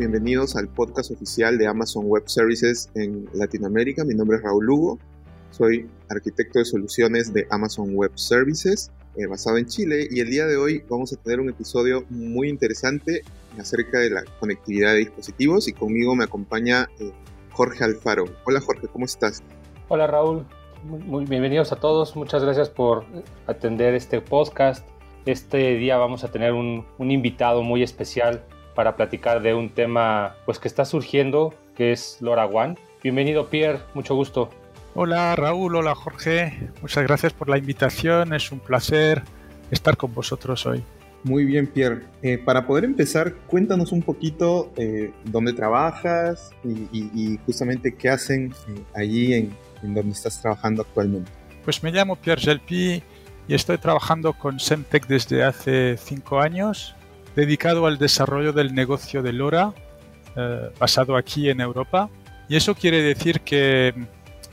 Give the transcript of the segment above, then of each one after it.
bienvenidos al podcast oficial de Amazon Web Services en Latinoamérica. Mi nombre es Raúl Lugo, soy arquitecto de soluciones de Amazon Web Services eh, basado en Chile y el día de hoy vamos a tener un episodio muy interesante acerca de la conectividad de dispositivos y conmigo me acompaña eh, Jorge Alfaro. Hola Jorge, ¿cómo estás? Hola Raúl, muy bienvenidos a todos, muchas gracias por atender este podcast. Este día vamos a tener un, un invitado muy especial para platicar de un tema pues que está surgiendo, que es LoRaWAN. Bienvenido Pierre, mucho gusto. Hola Raúl, hola Jorge, muchas gracias por la invitación, es un placer estar con vosotros hoy. Muy bien Pierre, eh, para poder empezar cuéntanos un poquito eh, dónde trabajas y, justamente qué hacen eh, allí en, en, donde estás trabajando actualmente. Pues me llamo Pierre Gelpi y estoy trabajando con Semtech desde hace cinco años dedicado al desarrollo del negocio de LoRa, eh, basado aquí en Europa. Y eso quiere decir que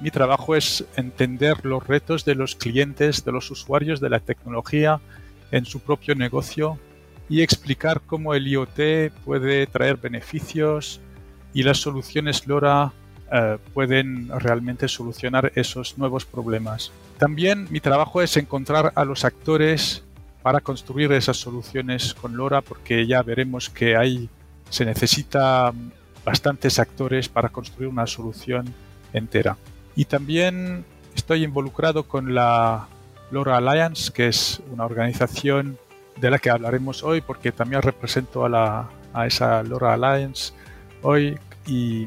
mi trabajo es entender los retos de los clientes, de los usuarios de la tecnología en su propio negocio y explicar cómo el IoT puede traer beneficios y las soluciones LoRa eh, pueden realmente solucionar esos nuevos problemas. También mi trabajo es encontrar a los actores para construir esas soluciones con LoRa porque ya veremos que hay se necesita bastantes actores para construir una solución entera. Y también estoy involucrado con la LoRa Alliance, que es una organización de la que hablaremos hoy porque también represento a, la, a esa LoRa Alliance hoy y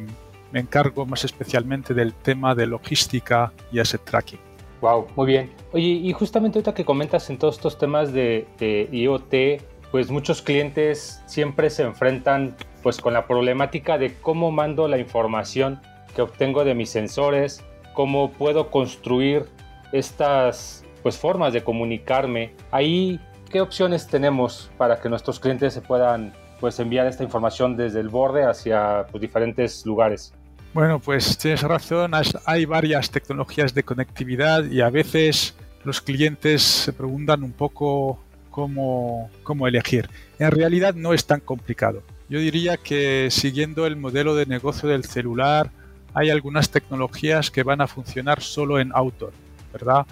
me encargo más especialmente del tema de logística y asset tracking. Wow, muy bien. Oye, y justamente ahorita que comentas en todos estos temas de, IoT, pues muchos clientes siempre se enfrentan pues con la problemática de cómo mando la información que obtengo de mis sensores, cómo puedo construir estas pues formas de comunicarme. Ahí, ¿qué opciones tenemos para que nuestros clientes se puedan pues enviar esta información desde el borde hacia pues, diferentes lugares? Bueno, pues tienes razón, hay varias tecnologías de conectividad y a veces los clientes se preguntan un poco cómo, cómo elegir. En realidad no es tan complicado. Yo diría que siguiendo el modelo de negocio del celular, hay algunas tecnologías que van a funcionar solo en outdoor, ¿verdad?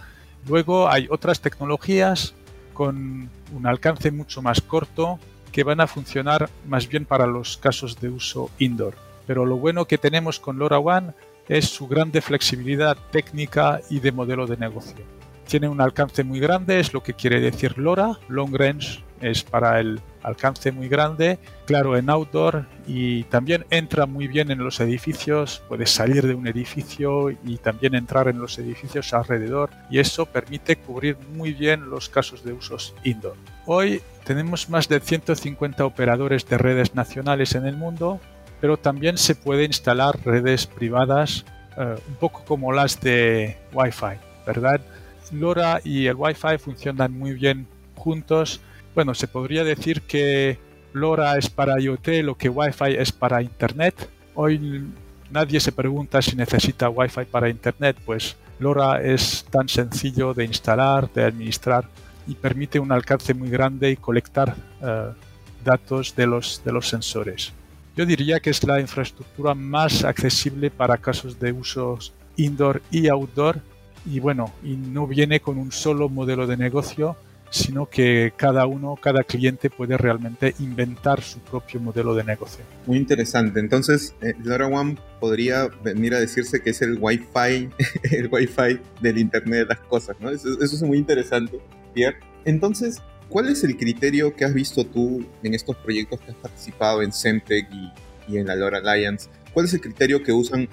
Luego hay otras tecnologías con un alcance mucho más corto que van a funcionar más bien para los casos de uso indoor pero lo bueno que tenemos con LoRaWAN es su grande flexibilidad técnica y de modelo de negocio. Tiene un alcance muy grande, es lo que quiere decir LoRa, long range es para el alcance muy grande, claro en outdoor y también entra muy bien en los edificios, puede salir de un edificio y también entrar en los edificios alrededor y eso permite cubrir muy bien los casos de usos indoor. Hoy tenemos más de 150 operadores de redes nacionales en el mundo pero también se puede instalar redes privadas eh, un poco como las de Wi-Fi, ¿verdad? LoRa y el Wi-Fi funcionan muy bien juntos. Bueno, se podría decir que LoRa es para IoT lo que Wi-Fi es para Internet. Hoy nadie se pregunta si necesita Wi-Fi para Internet, pues LoRa es tan sencillo de instalar, de administrar y permite un alcance muy grande y colectar eh, datos de los, de los sensores. Yo diría que es la infraestructura más accesible para casos de usos indoor y outdoor y bueno, y no viene con un solo modelo de negocio, sino que cada uno, cada cliente puede realmente inventar su propio modelo de negocio. Muy interesante. Entonces, eh, LoRaWAN podría venir a decirse que es el Wi-Fi, el Wi-Fi del Internet de las cosas, ¿no? Eso, eso es muy interesante, Pierre. Entonces, ¿Cuál es el criterio que has visto tú en estos proyectos que has participado en Semtech y, en la LoRa Alliance? ¿Cuál es el criterio que usan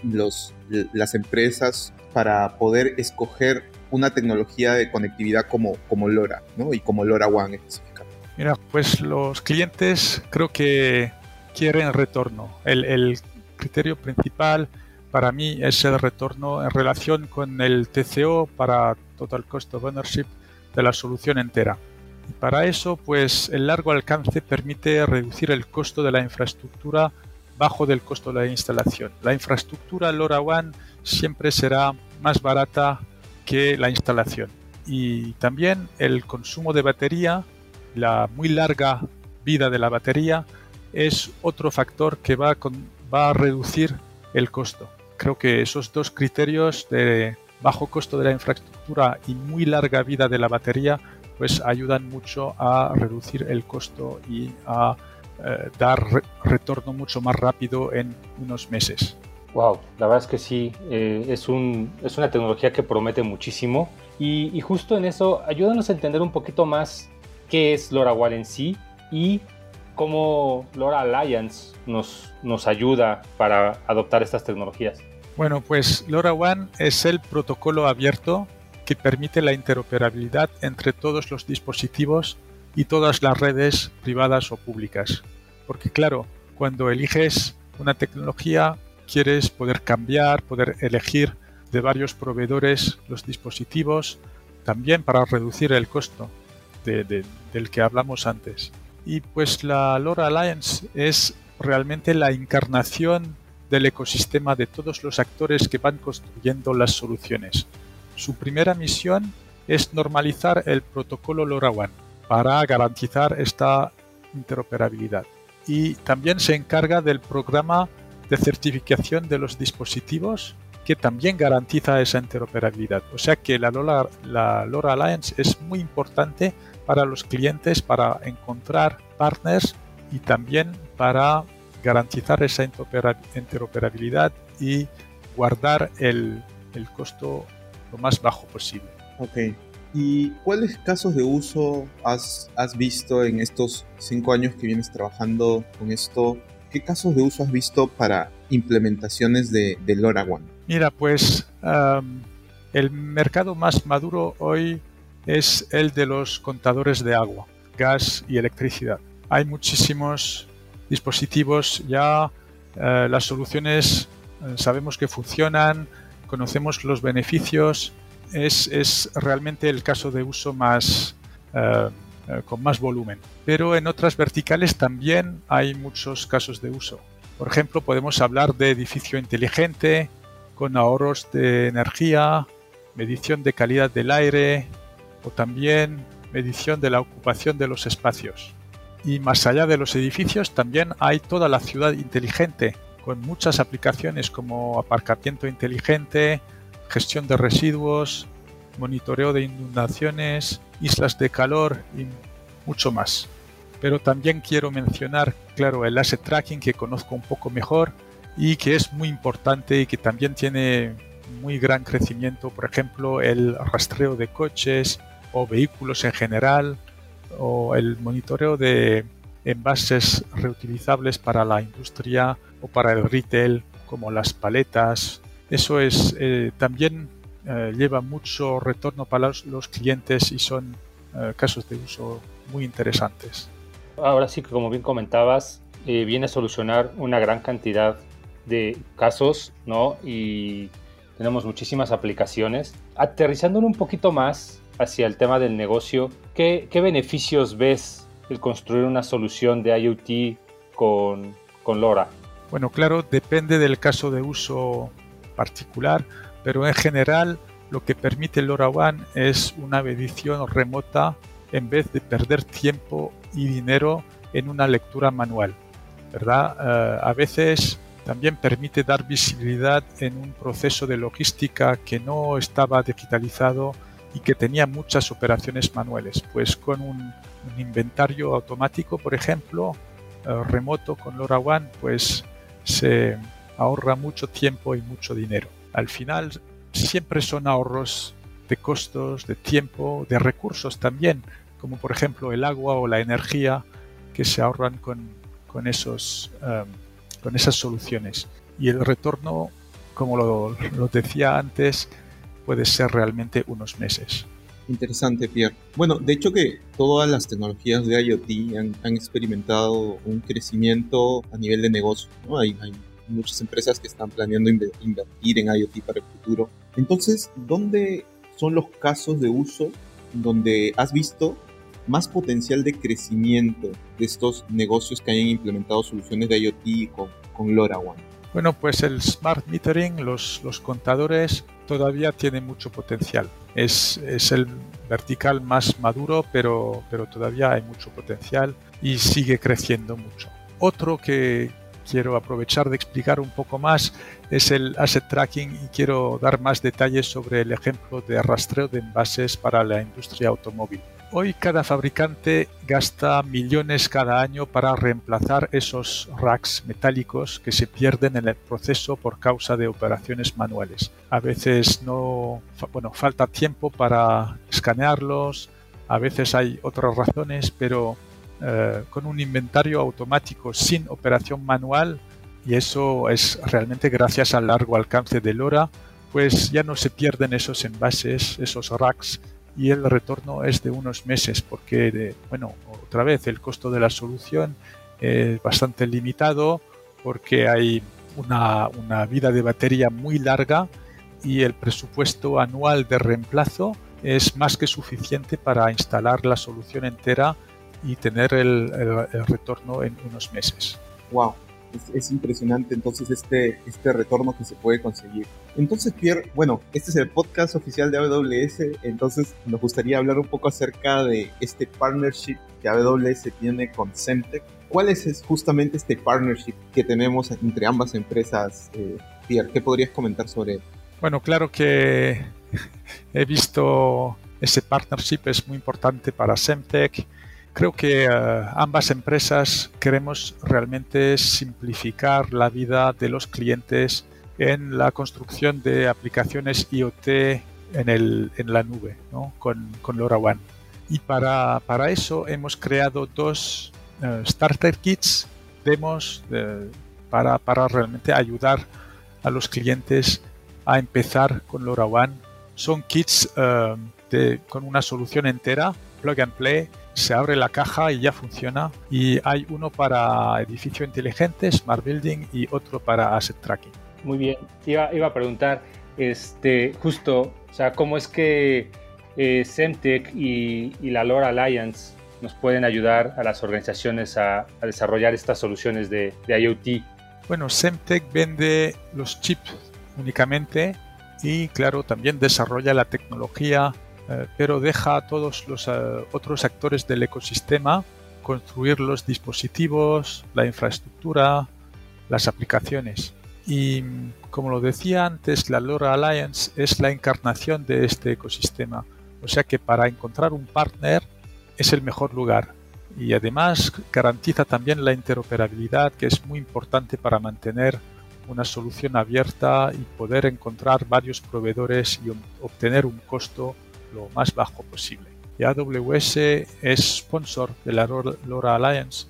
las empresas para poder escoger una tecnología de conectividad como, como LoRa ¿no? y como LoRa One específicamente? Mira, pues los clientes creo que quieren retorno. El, el criterio principal para mí es el retorno en relación con el TCO para Total Cost of Ownership de la solución entera. Para eso, pues el largo alcance permite reducir el costo de la infraestructura bajo del costo de la instalación. La infraestructura LoRaWAN siempre será más barata que la instalación. Y también el consumo de batería, la muy larga vida de la batería, es otro factor que va, va a reducir el costo. Creo que esos dos criterios de bajo costo de la infraestructura y muy larga vida de la batería pues ayudan mucho a reducir el costo y a eh, dar retorno mucho más rápido en unos meses. Wow, la verdad es que sí, eh, es, un, es una tecnología que promete muchísimo y, y, justo en eso ayúdanos a entender un poquito más qué es LoRaWAN en sí y cómo LoRa Alliance nos, nos ayuda para adoptar estas tecnologías. Bueno, pues LoRaWAN es el protocolo abierto que permite la interoperabilidad entre todos los dispositivos y todas las redes privadas o públicas. Porque claro, cuando eliges una tecnología, quieres poder cambiar, poder elegir de varios proveedores los dispositivos, también para reducir el costo del que hablamos antes. Y pues la LoRa Alliance es realmente la encarnación del ecosistema de todos los actores que van construyendo las soluciones. Su primera misión es normalizar el protocolo LoRaWAN para garantizar esta interoperabilidad. Y también se encarga del programa de certificación de los dispositivos que también garantiza esa interoperabilidad. O sea que la LoRa, Alliance es muy importante para los clientes para encontrar partners y también para garantizar esa interoperabilidad y guardar el, el costo lo más bajo posible. Ok. ¿Y cuáles casos de uso has, has visto en estos cinco años que vienes trabajando con esto? ¿Qué casos de uso has visto para implementaciones de, de LoRaWAN? Mira, pues el mercado más maduro hoy es el de los contadores de agua, gas y electricidad. Hay muchísimos dispositivos ya, eh, las soluciones eh, sabemos que funcionan, conocemos los beneficios, es, realmente el caso de uso más eh, eh, con más volumen. Pero en otras verticales también hay muchos casos de uso. Por ejemplo, podemos hablar de edificio inteligente, con ahorros de energía, medición de calidad del aire o también medición de la ocupación de los espacios. Y más allá de los edificios también hay toda la ciudad inteligente, con muchas aplicaciones como aparcamiento inteligente, gestión de residuos, monitoreo de inundaciones, islas de calor y mucho más. Pero también quiero mencionar, claro, el asset tracking que conozco un poco mejor y que es muy importante y que también tiene muy gran crecimiento, por ejemplo, el rastreo de coches o vehículos en general o el monitoreo de envases reutilizables para la industria o para el retail, como las paletas. Eso es eh, también eh, lleva mucho retorno para los, clientes y son eh, casos de uso muy interesantes. Ahora sí que como bien comentabas, viene a solucionar una gran cantidad de casos, ¿no? Y tenemos muchísimas aplicaciones. Aterrizándolo un poquito más hacia el tema del negocio, ¿qué, qué beneficios ves el construir una solución de IoT con, con LoRa? Bueno, claro, depende del caso de uso particular, pero en general lo que permite LoRaWAN es una medición remota en vez de perder tiempo y dinero en una lectura manual. ¿verdad? Eh, a veces también permite dar visibilidad en un proceso de logística que no estaba digitalizado y que tenía muchas operaciones manuales. Pues con un un inventario automático, por ejemplo, eh, remoto con LoRaWAN, pues se ahorra mucho tiempo y mucho dinero. Al final siempre son ahorros de costos, de tiempo, de recursos también, como por ejemplo el agua o la energía que se ahorran con, esos, em, con esas soluciones. Y el retorno, como lo decía antes, puede ser realmente unos meses. Interesante, Pierre. Bueno, de hecho que todas las tecnologías de IoT han, experimentado un crecimiento a nivel de negocio. ¿no? Hay, muchas empresas que están planeando invertir en IoT para el futuro. Entonces, ¿dónde son los casos de uso donde has visto más potencial de crecimiento de estos negocios que hayan implementado soluciones de IoT con, con LoRaWAN? Bueno, pues el smart metering, los, los contadores, todavía tiene mucho potencial. Es, es, el vertical más maduro, pero, pero todavía hay mucho potencial y sigue creciendo mucho. otro que quiero aprovechar de explicar un poco más es el asset tracking y quiero dar más detalles sobre el ejemplo de rastreo de envases para la industria automóvil. Hoy cada fabricante gasta millones cada año para reemplazar esos racks metálicos que se pierden en el proceso por causa de operaciones manuales. A veces no, bueno, falta tiempo para escanearlos, a veces hay otras razones, pero eh, con un inventario automático sin operación manual, y eso es realmente gracias al largo alcance de LoRa, pues ya no se pierden esos envases, esos racks y el retorno es de unos meses porque, bueno, otra vez el costo de la solución es bastante limitado porque hay una, una vida de batería muy larga y el presupuesto anual de reemplazo es más que suficiente para instalar la solución entera y tener el, el, retorno en unos meses. ¡Wow! Es, impresionante entonces este, este retorno que se puede conseguir. Entonces, Pierre, bueno, este es el podcast oficial de AWS, entonces nos gustaría hablar un poco acerca de este partnership que AWS tiene con Semtech. ¿Cuál es justamente este partnership que tenemos entre ambas empresas, eh, Pierre? ¿Qué podrías comentar sobre él? Bueno, claro que he visto ese partnership, es muy importante para Semtech Creo que eh, ambas empresas queremos realmente simplificar la vida de los clientes en la construcción de aplicaciones IoT en, el, en la nube, ¿no? con, con LoRaWAN. Y para, para, eso hemos creado dos eh, starter kits, demos, eh, para, para, realmente ayudar a los clientes a empezar con LoRaWAN. Son kits de, con una solución entera, plug and play, se abre la caja y ya funciona. Y hay uno para edificio inteligente, Smart Building, y otro para Asset Tracking. Muy bien. Iba, iba a preguntar, este, justo, o sea, ¿cómo es que eh, Semtech y, la LoRa Alliance nos pueden ayudar a las organizaciones a, desarrollar estas soluciones de, de IoT? Bueno, Semtech vende los chips únicamente y claro, también desarrolla la tecnología pero deja a todos los eh, otros actores del ecosistema construir los dispositivos, la infraestructura, las aplicaciones. Y como lo decía antes, la LoRa Alliance es la encarnación de este ecosistema. O sea que para encontrar un partner es el mejor lugar. Y además garantiza también la interoperabilidad, que es muy importante para mantener una solución abierta y poder encontrar varios proveedores y obtener un costo lo más bajo posible. Y AWS es sponsor de la LoRa Alliance,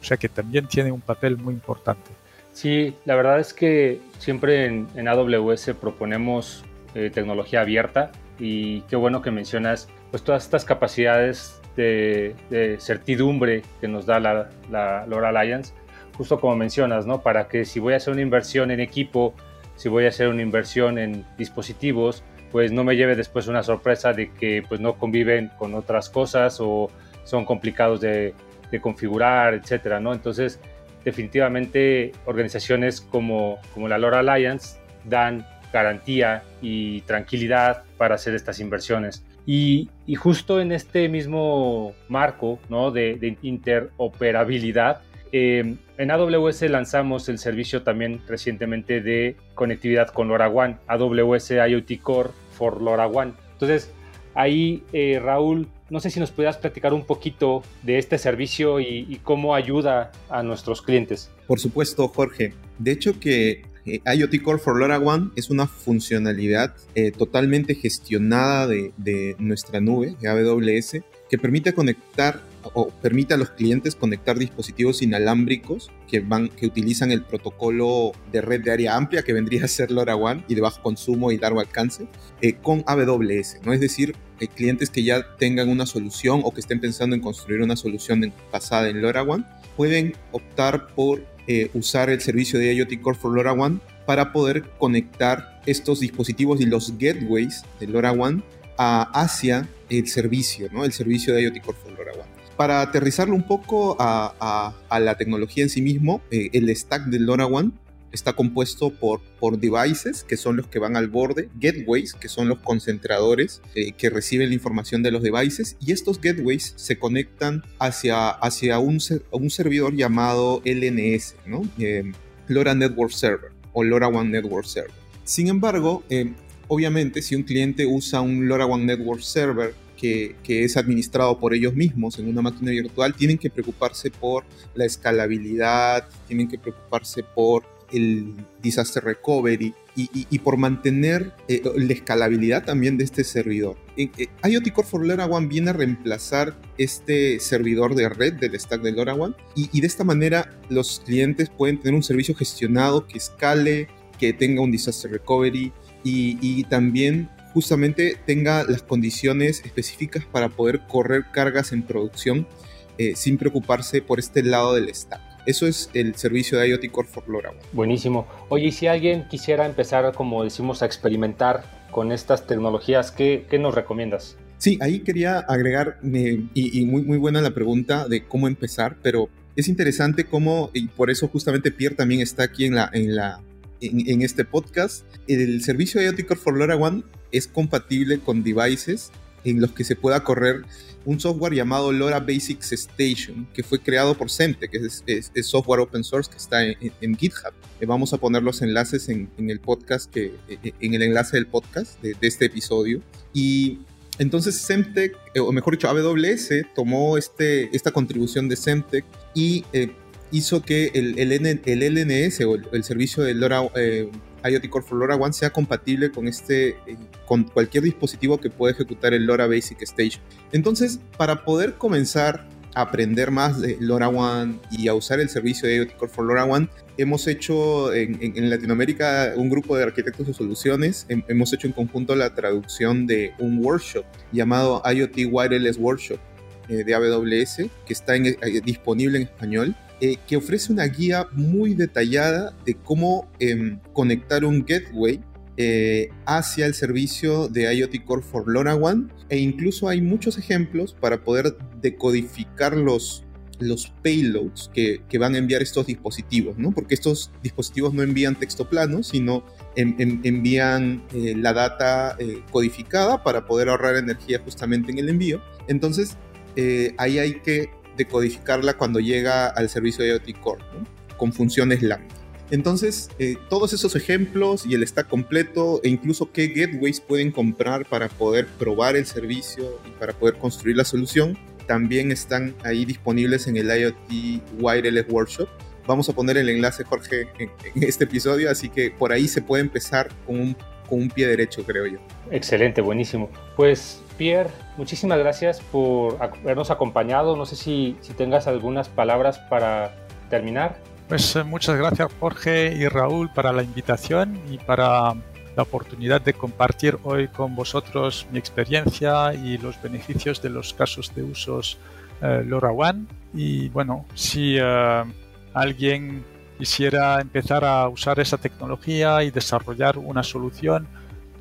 o sea que también tiene un papel muy importante. Sí, la verdad es que siempre en, AWS proponemos eh, tecnología abierta y qué bueno que mencionas pues todas estas capacidades de, certidumbre que nos da la, la LoRa Alliance, justo como mencionas, ¿no? Para que si voy a hacer una inversión en equipo, si voy a hacer una inversión en dispositivos, pues no me lleve después una sorpresa de que pues no conviven con otras cosas o son complicados de, configurar, etcétera, ¿no? Entonces, definitivamente organizaciones como, como la LoRa Alliance dan garantía y tranquilidad para hacer estas inversiones. Y, justo en este mismo marco ¿no? de interoperabilidad, eh, en AWS lanzamos el servicio también recientemente de conectividad con LoRaWAN, AWS IoT Core for LoRaWAN. Entonces, ahí, eh, Raúl, no sé si nos pudieras platicar un poquito de este servicio y, cómo ayuda a nuestros clientes. Por supuesto, Jorge. De hecho que eh, IoT Core for LoRaWAN es una funcionalidad totalmente gestionada de, nuestra nube, AWS, que permite conectar o permite a los clientes conectar dispositivos inalámbricos que, van, que utilizan el protocolo de red de área amplia que vendría a ser LoRaWAN y de bajo consumo y largo alcance eh, con AWS, ¿no? Es decir, eh, clientes que ya tengan una solución o que estén pensando en construir una solución basada en LoRaWAN pueden optar por eh, usar el servicio de IoT Core for LoRaWAN para poder conectar estos dispositivos y los gateways de LoRaWAN hacia el servicio, ¿no? El servicio de IoT Core for LoRaWAN para aterrizarlo un poco a, la tecnología en sí mismo, eh, el stack del LoRaWAN está compuesto por, devices, que son los que van al borde, gateways, que son los concentradores eh, que reciben la información de los devices, y estos gateways se conectan hacia, hacia un, servidor llamado LNS. Eh, LoRa Network Server o LoRaWAN Network Server. Sin embargo, obviamente, si un cliente usa un LoRaWAN Network Server que, es administrado por ellos mismos en una máquina virtual, tienen que preocuparse por la escalabilidad, tienen que preocuparse por el disaster recovery y, por mantener eh, la escalabilidad también de este servidor. Eh, eh, IoT Core for LoRaWAN viene a reemplazar este servidor de red del stack de LoRaWAN y, y de esta manera los clientes pueden tener un servicio gestionado que escale, que tenga un disaster recovery y, y también justamente tenga las condiciones específicas para poder correr cargas en producción eh, sin preocuparse por este lado del stack. Eso es el servicio de IoT Core for LoRaWAN. Buenísimo. Oye, y si alguien quisiera empezar, como decimos, a experimentar con estas tecnologías, ¿qué, qué nos recomiendas? Sí, ahí quería agregar, eh, y, muy, muy buena la pregunta de cómo empezar, pero es interesante cómo, y por eso justamente Pierre también está aquí en, la, en, la, en, este podcast, el servicio de IoT Core for LoRaWAN es compatible con devices en los que se pueda correr un software llamado LoRa Basics Station, que fue creado por Semtech, que es, software open source que está en, GitHub. Eh, vamos a poner los enlaces en, el podcast, que, eh, eh, en el enlace del podcast de, este episodio. Y entonces Semtech, o mejor dicho, AWS, tomó este, esta contribución de Semtech y hizo que el, el, el, LNS o el, servicio de LoRa IoT Core for LoRaWAN sea compatible con, este, eh, con cualquier dispositivo que pueda ejecutar el LoRa Basic Station. Entonces, para poder comenzar a aprender más de LoRaWAN y a usar el servicio de IoT Core for LoRaWAN, hemos hecho en, Latinoamérica un grupo de arquitectos de soluciones, hemos hecho en conjunto la traducción de un workshop llamado IoT Wireless Workshop eh, de AWS, que está eh, disponible en español eh, que ofrece una guía muy detallada de cómo em, conectar un gateway eh, hacia el servicio de IoT Core for LoRaWAN e incluso hay muchos ejemplos para poder decodificar los, los payloads que, que van a enviar estos dispositivos, ¿no? porque estos dispositivos no envían texto plano, sino envían eh, la data codificada para poder ahorrar energía justamente en el envío. Entonces, ahí hay que decodificarla cuando llega al servicio de IoT Core, con funciones lambda. Entonces, eh, todos esos ejemplos y el stack completo e incluso qué gateways pueden comprar para poder probar el servicio y para poder construir la solución, también están ahí disponibles en el IoT Wireless Workshop. Vamos a poner el enlace, Jorge, en, este episodio, así que por ahí se puede empezar con un, con un pie derecho, creo yo. Excelente, buenísimo. Pues Pierre, muchísimas gracias por habernos acompañado. No sé si, si tengas algunas palabras para terminar. Pues eh, muchas gracias Jorge y Raúl para la invitación y para la oportunidad de compartir hoy con vosotros mi experiencia y los beneficios de los casos de usos eh, LoRaWAN. Y bueno, si eh, alguien quisiera empezar a usar esa tecnología y desarrollar una solución,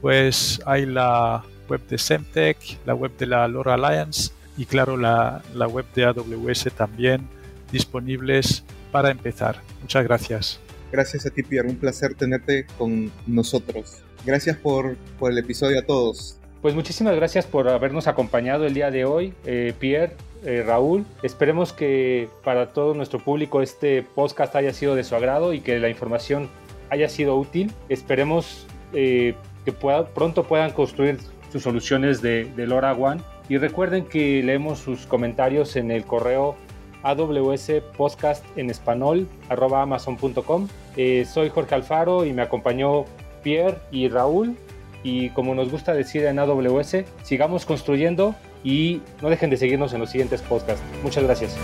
pues hay la web de Semtech, la web de la LoRa Alliance y claro la, la web de AWS también disponibles para empezar. Muchas gracias. Gracias a ti, Pierre. Un placer tenerte con nosotros. Gracias por, por el episodio a todos. Pues muchísimas gracias por habernos acompañado el día de hoy, eh, Pierre, eh, Raúl. Esperemos que para todo nuestro público este podcast haya sido de su agrado y que la información haya sido útil. Esperemos eh, que pronto puedan construir sus soluciones de, de LoRaWAN. Y recuerden que leemos sus comentarios en el correo AWS Podcast en español arroba amazon.com. Eh, soy Jorge Alfaro y me acompañó Pierre y Raúl. Y como nos gusta decir en AWS, sigamos construyendo y no dejen de seguirnos en los siguientes podcasts. Muchas gracias.